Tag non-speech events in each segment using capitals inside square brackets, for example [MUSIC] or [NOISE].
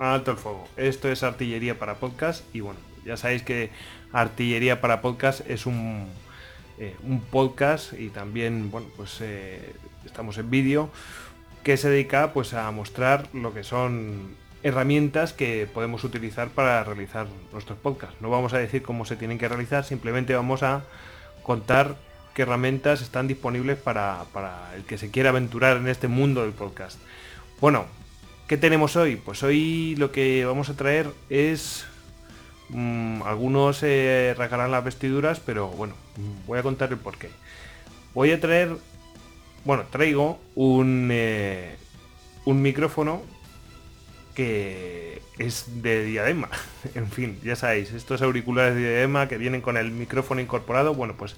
alto el fuego. Esto es artillería para podcast y bueno, ya sabéis que artillería para podcast es un, eh, un podcast y también, bueno, pues eh, estamos en vídeo que se dedica pues a mostrar lo que son herramientas que podemos utilizar para realizar nuestros podcasts. No vamos a decir cómo se tienen que realizar, simplemente vamos a contar qué herramientas están disponibles para, para el que se quiera aventurar en este mundo del podcast. Bueno, ¿qué tenemos hoy? Pues hoy lo que vamos a traer es... mm, algunos se rasgarán las vestiduras, pero bueno, voy a contar el porqué. Voy a traer... Bueno, traigo un, eh, un micrófono que es de diadema. [LAUGHS] en fin, ya sabéis, estos auriculares de diadema que vienen con el micrófono incorporado, bueno, pues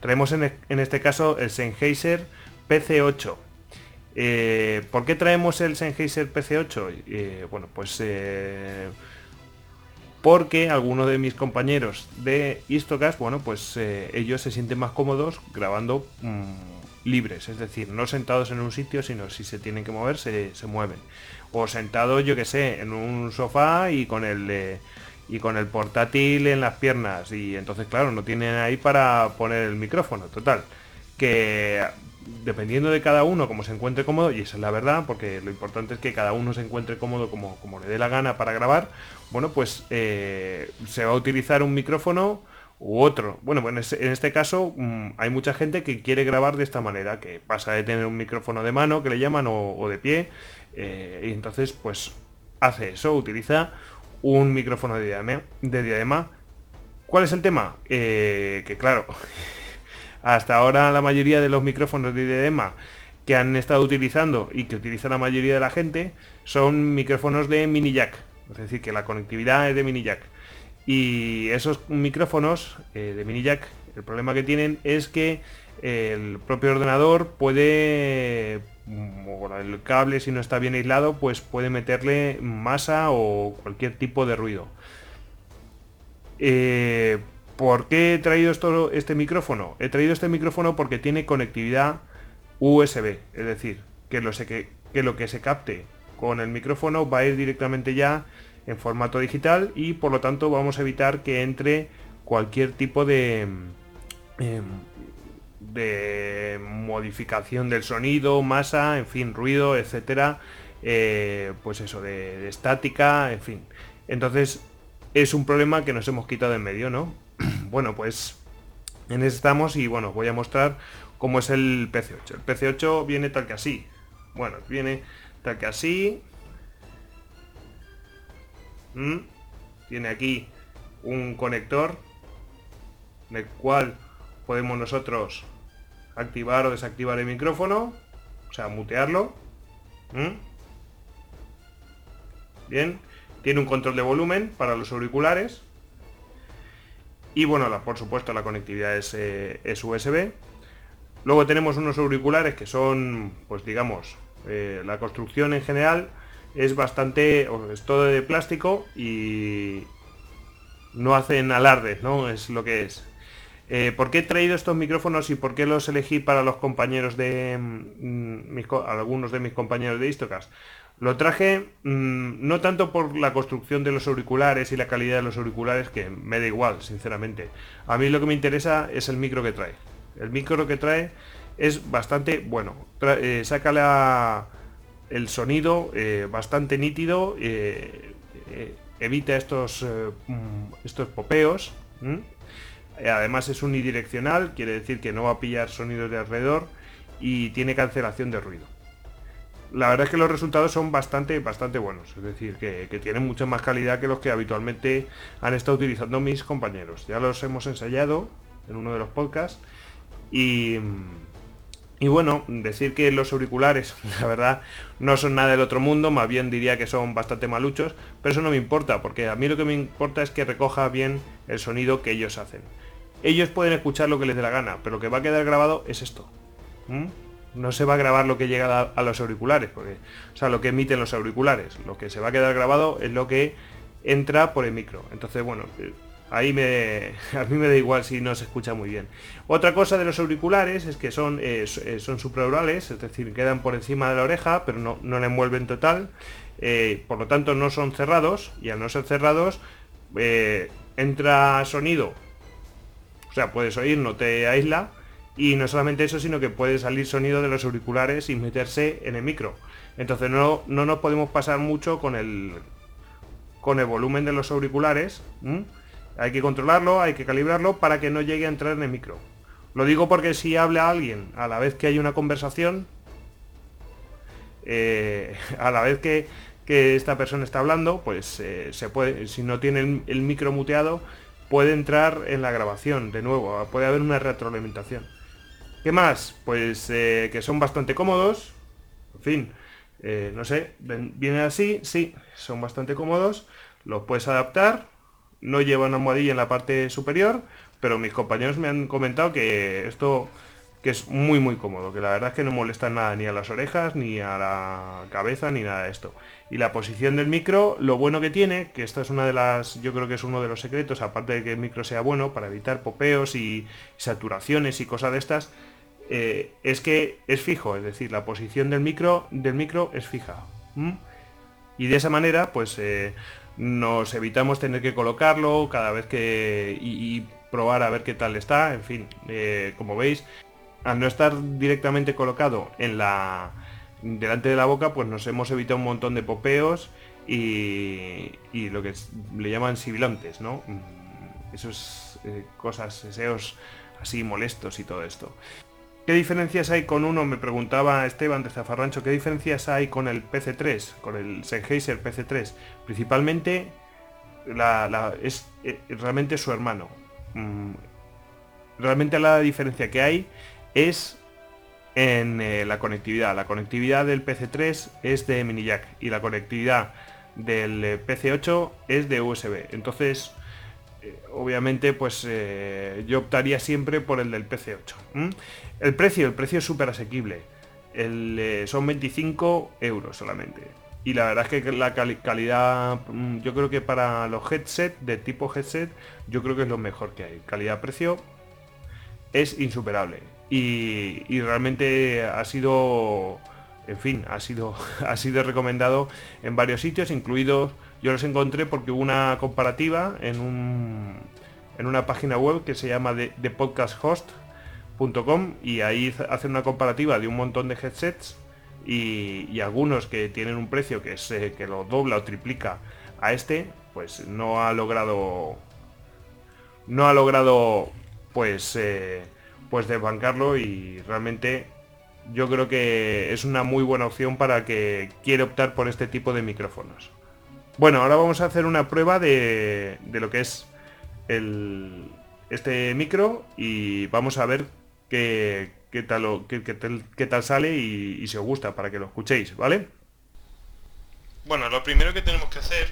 traemos en, en este caso el Sennheiser PC8. Eh, ¿Por qué traemos el Sennheiser PC8? Eh, bueno, pues eh, porque algunos de mis compañeros de Istocast, bueno, pues ellos se sienten más cómodos grabando mm, libres, es decir, no sentados en un sitio, sino si se tienen que mover, se, mueven. O sentados, yo que sé, en un sofá y con el y con el portátil en las piernas. Y entonces, claro, no tienen ahí para poner el micrófono, total. Que dependiendo de cada uno como se encuentre cómodo, y esa es la verdad, porque lo importante es que cada uno se encuentre cómodo como, como le dé la gana para grabar, bueno, pues eh, se va a utilizar un micrófono u otro. Bueno, pues en este, caso mm, hay mucha gente que quiere grabar de esta manera, que pasa de tener un micrófono de mano, que le llaman, o, o de pie, eh, y entonces pues hace eso, utiliza un micrófono de diadema. De diadema. ¿Cuál es el tema? Eh, que claro, [LAUGHS] hasta ahora la mayoría de los micrófonos de diadema que han estado utilizando y que utiliza la mayoría de la gente son micrófonos de mini jack. Es decir, que la conectividad es de mini jack. Y esos micrófonos eh, de mini jack, el problema que tienen es que el propio ordenador puede, o el cable si no está bien aislado, pues puede meterle masa o cualquier tipo de ruido. Eh, ¿Por qué he traído esto, este micrófono? He traído este micrófono porque tiene conectividad USB, es decir, que lo, que se capte con el micrófono va a ir directamente ya en formato digital y por lo tanto vamos a evitar que entre cualquier tipo de, em, de modificación del sonido, masa, en fin, ruido, etcétera, eh, pues eso, de, de estática, en fin. Entonces es un problema que nos hemos quitado en medio, ¿no? [CLEARS THROAT] bueno, pues en eso estamos y bueno, voy a mostrar cómo es el PC8. El PC8 viene tal que así. Bueno, viene tal que así. ¿Mm? Tiene aquí un conector del cual podemos nosotros activar o desactivar el micrófono, o sea, mutearlo. ¿Mm? Bien, tiene un control de volumen para los auriculares. Y bueno, la- por supuesto la conectividad es, eh, es USB. Luego tenemos unos auriculares que son, pues digamos, eh, la construcción en general es bastante, es todo de plástico y no hacen alardes, ¿no? Es lo que es. Eh, ¿Por qué he traído estos micrófonos y por qué los elegí para los compañeros de mm, mis algunos de mis compañeros de Istocast? Lo traje mm, no tanto por la construcción de los auriculares y la calidad de los auriculares, que me da igual, sinceramente. A mí lo que me interesa es el micro que trae. El micro que trae es bastante bueno. Eh, saca el sonido eh, bastante nítido, eh, evita estos, mm, estos popeos. Además es unidireccional, quiere decir que no va a pillar sonidos de alrededor y tiene cancelación de ruido. La verdad es que los resultados son bastante, bastante buenos, es decir, que, que tienen mucha más calidad que los que habitualmente han estado utilizando mis compañeros. Ya los hemos ensayado en uno de los podcasts y, y bueno, decir que los auriculares, [LAUGHS] la verdad, no son nada del otro mundo, más bien diría que son bastante maluchos, pero eso no me importa, porque a mí lo que me importa es que recoja bien el sonido que ellos hacen. Ellos pueden escuchar lo que les dé la gana, pero lo que va a quedar grabado es esto. ¿Mm? No se va a grabar lo que llega a, los auriculares, porque, o sea, lo que emiten los auriculares. Lo que se va a quedar grabado es lo que entra por el micro. Entonces, bueno, eh, ahí me, [LAUGHS] a mí me da igual si no se escucha muy bien. Otra cosa de los auriculares es que son, eh, eh, son supraurales, es decir, quedan por encima de la oreja, pero no, no la envuelven total. Eh, por lo tanto, no son cerrados y al no ser cerrados, entra sonido. O sea, puedes oír, no te aísla. Y no solamente eso, sino que puede salir sonido de los auriculares y meterse en el micro. Entonces no, no nos podemos pasar mucho con el, con el volumen de los auriculares. Hay que controlarlo, hay que calibrarlo para que no llegue a entrar en el micro. Lo digo porque si habla alguien a la vez que hay una conversación, eh, [LAUGHS] a la vez que, esta persona está hablando, pues eh, se puede, si no tiene el, micro muteado, puede entrar en la grabación de nuevo, puede haber una retroalimentación. ¿Qué más? Pues eh, que son bastante cómodos, en fin, no sé, vienen así, sí, son bastante cómodos, los puedes adaptar, no lleva una almohadilla en la parte superior, pero mis compañeros me han comentado que esto que es muy muy cómodo, que la verdad es que no molesta nada ni a las orejas, ni a la cabeza, ni nada de esto. Y la posición del micro, lo bueno que tiene, que esto es una de las, yo creo que es uno de los secretos, aparte de que el micro sea bueno para evitar popeos y saturaciones y cosas de estas, eh, es que es fijo, es decir, la posición del micro, del micro es fija. Y de esa manera, pues eh, nos evitamos tener que colocarlo cada vez que y, probar a ver qué tal está en fin eh, como veis al no estar directamente colocado en la delante de la boca pues nos hemos evitado un montón de popeos y, lo que le llaman sibilantes no mm, esos eh, cosas eseos así molestos y todo esto ¿Qué diferencias hay con uno? Me preguntaba Esteban de Zafarrancho, ¿qué diferencias hay con el PC3, con el Sennheiser PC3? Principalmente la, es eh, realmente su hermano. Mm, realmente la diferencia que hay es en eh, la conectividad. La conectividad del PC3 es de mini jack y la conectividad del eh, PC8 es de USB. Entonces, obviamente, pues yo optaría siempre por el del PC8. El precio, el precio es súper asequible. Eh, son 25 euros solamente. Y la verdad es que la calidad, mm, yo creo que para los headset, de tipo headset, yo creo que es lo mejor que hay. Calidad-precio es insuperable. Y, realmente ha sido, en fin, ha sido, [LAUGHS] ha sido recomendado en varios sitios, incluidos, yo los encontré porque hubo una comparativa en, un, en una página web que se llama The Podcast Host, y ahí hacen una comparativa de un montón de headsets y, algunos que tienen un precio que, es, que lo dobla o triplica a este, pues no ha logrado no ha logrado pues eh, pues desbancarlo y realmente yo creo que es una muy buena opción para que quiere optar por este tipo de micrófonos. Bueno, ahora vamos a hacer una prueba de, de lo que es el, este micro y vamos a ver qué, tal, qué, tal, sale y, si os gusta para que lo escuchéis, ¿vale? Bueno, lo primero que tenemos que hacer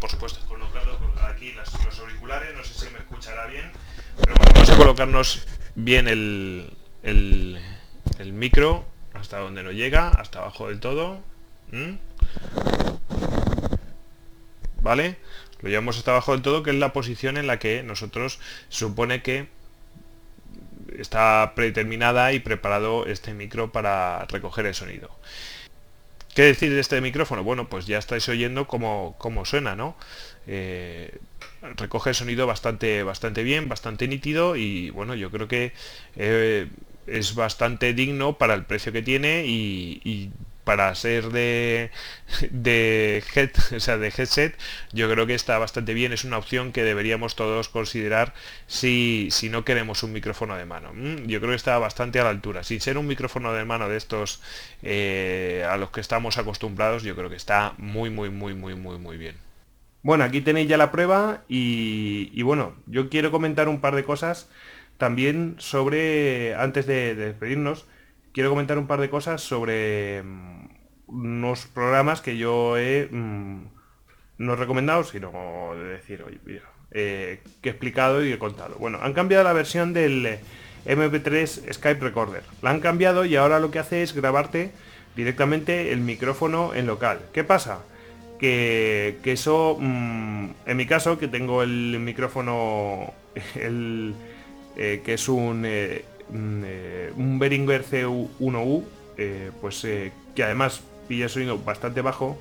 por supuesto, es colocarlo aquí los auriculares, no sé si me escuchará bien, pero vamos a colocarnos bien el, el, micro hasta donde no llega, hasta abajo del todo. ¿Vale? Lo llevamos hasta abajo del todo, que es la posición en la que nosotros supone que está predeterminada y preparado este micro para recoger el sonido. ¿Qué decir de este micrófono? Bueno, pues ya estáis oyendo cómo, cómo suena, ¿no? Eh, recoge el sonido bastante, bastante bien, bastante nítido y bueno, yo creo que eh, es bastante digno para el precio que tiene y para ser de, [LAUGHS] de, headset, yo creo que está bastante bien. Es una opción que deberíamos todos considerar si, si no queremos un micrófono de mano. Mm, yo creo que está bastante a la altura. Sin ser un micrófono de mano de estos eh, a los que estamos acostumbrados, yo creo que está muy, muy, muy, muy, muy, muy bien. Bueno, aquí tenéis ya la prueba y bueno, yo quiero comentar un par de cosas también sobre, antes de despedirnos, quiero comentar un par de cosas sobre mm, unos programas que yo he mm, no recomendado, sino de decir, oye, eh, que he explicado y he contado. Bueno, han cambiado la versión del eh, MP3 Skype Recorder. La han cambiado y ahora lo que hace es grabarte directamente el micrófono en local. ¿Qué pasa? que, eso, mm, en mi caso, que tengo el micrófono, [LAUGHS] el, eh, que es un, eh, un Behringer C1U, pues que además pilla sonido bastante bajo,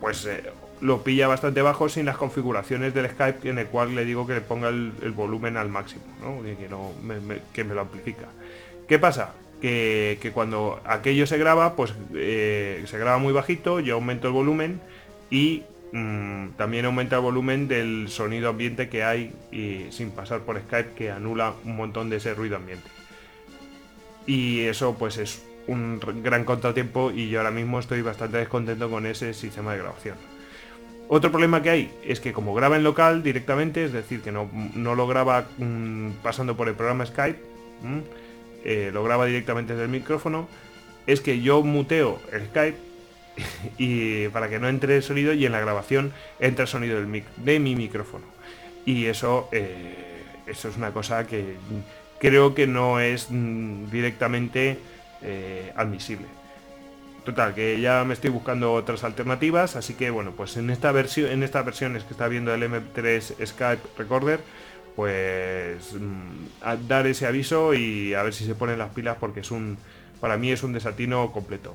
pues lo pilla bastante bajo sin las configuraciones del Skype en el cual le digo que le ponga el, volumen al máximo, que me lo amplifica. ¿Qué pasa? Que, cuando aquello se graba, pues se graba muy bajito, yo aumento el volumen y mm, también aumenta el volumen del sonido ambiente que hay y sin pasar por Skype que anula un montón de ese ruido ambiente. Y eso pues es un gran contratiempo y yo ahora mismo estoy bastante descontento con ese sistema de grabación. Otro problema que hay es que como graba en local directamente, es decir, que no, lo graba mm, pasando por el programa Skype, eh, lo graba directamente desde el micrófono, es que yo muteo el Skype [LAUGHS] y para que no entre el sonido y en la grabación entra el sonido del de mi micrófono. Y eso, eh, eso es una cosa que creo que no es mm, directamente eh, admisible. Total, que ya me estoy buscando otras alternativas, así que bueno, pues en esta versión, en estas versiones que está viendo el M3 Skype Recorder, pues mm, dar ese aviso y a ver si se ponen las pilas porque es un, para mí es un desatino completo.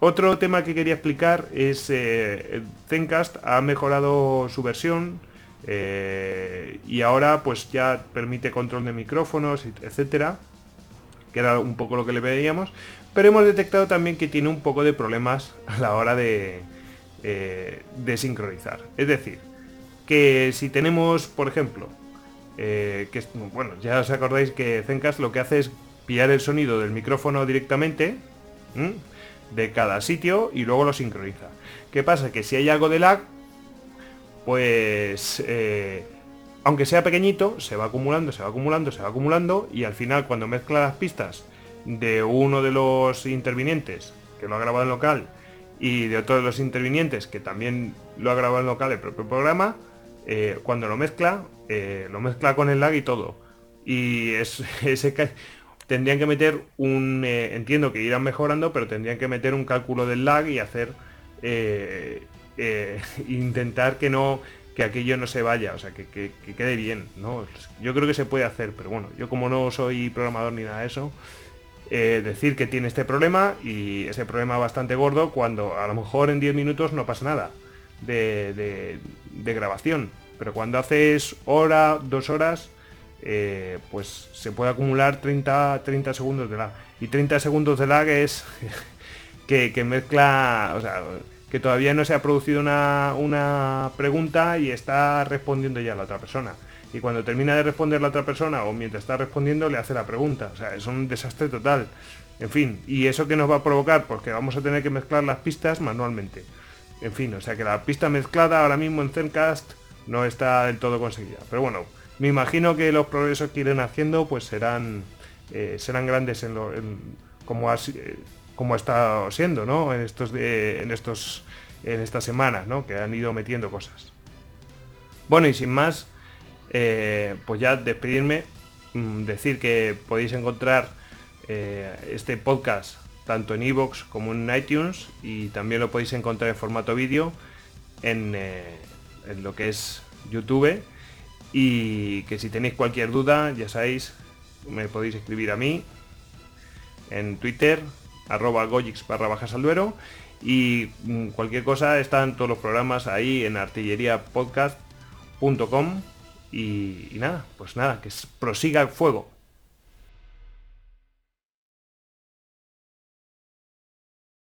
Otro tema que quería explicar es eh, Zencast ha mejorado su versión eh, y ahora pues ya permite control de micrófonos, etcétera, que era un poco lo que le veíamos, pero hemos detectado también que tiene un poco de problemas a la hora de, eh, de sincronizar. Es decir, que si tenemos, por ejemplo, que bueno, ya os acordáis que Zencast lo que hace es pillar el sonido del micrófono directamente de cada sitio y luego lo sincroniza. ¿Qué pasa? Que si hay algo de lag, pues eh, aunque sea pequeñito, se va acumulando, se va acumulando, se va acumulando y al final cuando mezcla las pistas de uno de los intervinientes que lo ha grabado en local y de otro de los intervinientes que también lo ha grabado en local el propio programa, eh, cuando lo mezcla, eh, lo mezcla con el lag y todo. Y es, [LAUGHS] tendrían que meter un, entiendo que irán mejorando, pero tendrían que meter un cálculo del lag y hacer, eh, eh, [LAUGHS] intentar que no, que aquello no se vaya, o sea, que, quede bien, ¿no? Yo creo que se puede hacer, pero bueno, yo como no soy programador ni nada de eso, decir que tiene este problema y ese problema bastante gordo cuando a lo mejor en 10 minutos no pasa nada de, de grabación, pero cuando haces hora, dos horas, eh, pues se puede acumular 30, 30 segundos de lag. Y 30 segundos de lag es [LAUGHS] que, mezcla, o sea, que todavía no se ha producido una, pregunta y está respondiendo ya la otra persona. Y cuando termina de responder la otra persona o mientras está respondiendo le hace la pregunta. O sea, es un desastre total. En fin, ¿y eso que nos va a provocar? Porque vamos a tener que mezclar las pistas manualmente. En fin, o sea que la pista mezclada ahora mismo en Zencast no está del todo conseguida. Pero bueno, me imagino que los progresos que irán haciendo pues serán eh, serán grandes en, lo, como ha, eh, como ha estado siendo ¿no? en estos en estos en estas semanas ¿no? que han ido metiendo cosas bueno y sin más eh, pues ya despedirme mm, decir que podéis encontrar este podcast tanto en iVoox como en iTunes y también lo podéis encontrar en formato vídeo en, en lo que es YouTube y que si tenéis cualquier duda, ya sabéis, me podéis escribir a mí en Twitter, arroba gojix barra bajas al duero. Y mm, cualquier cosa, están todos los programas ahí en artilleriapodcast.com. Y, y nada, pues nada, que prosiga el fuego.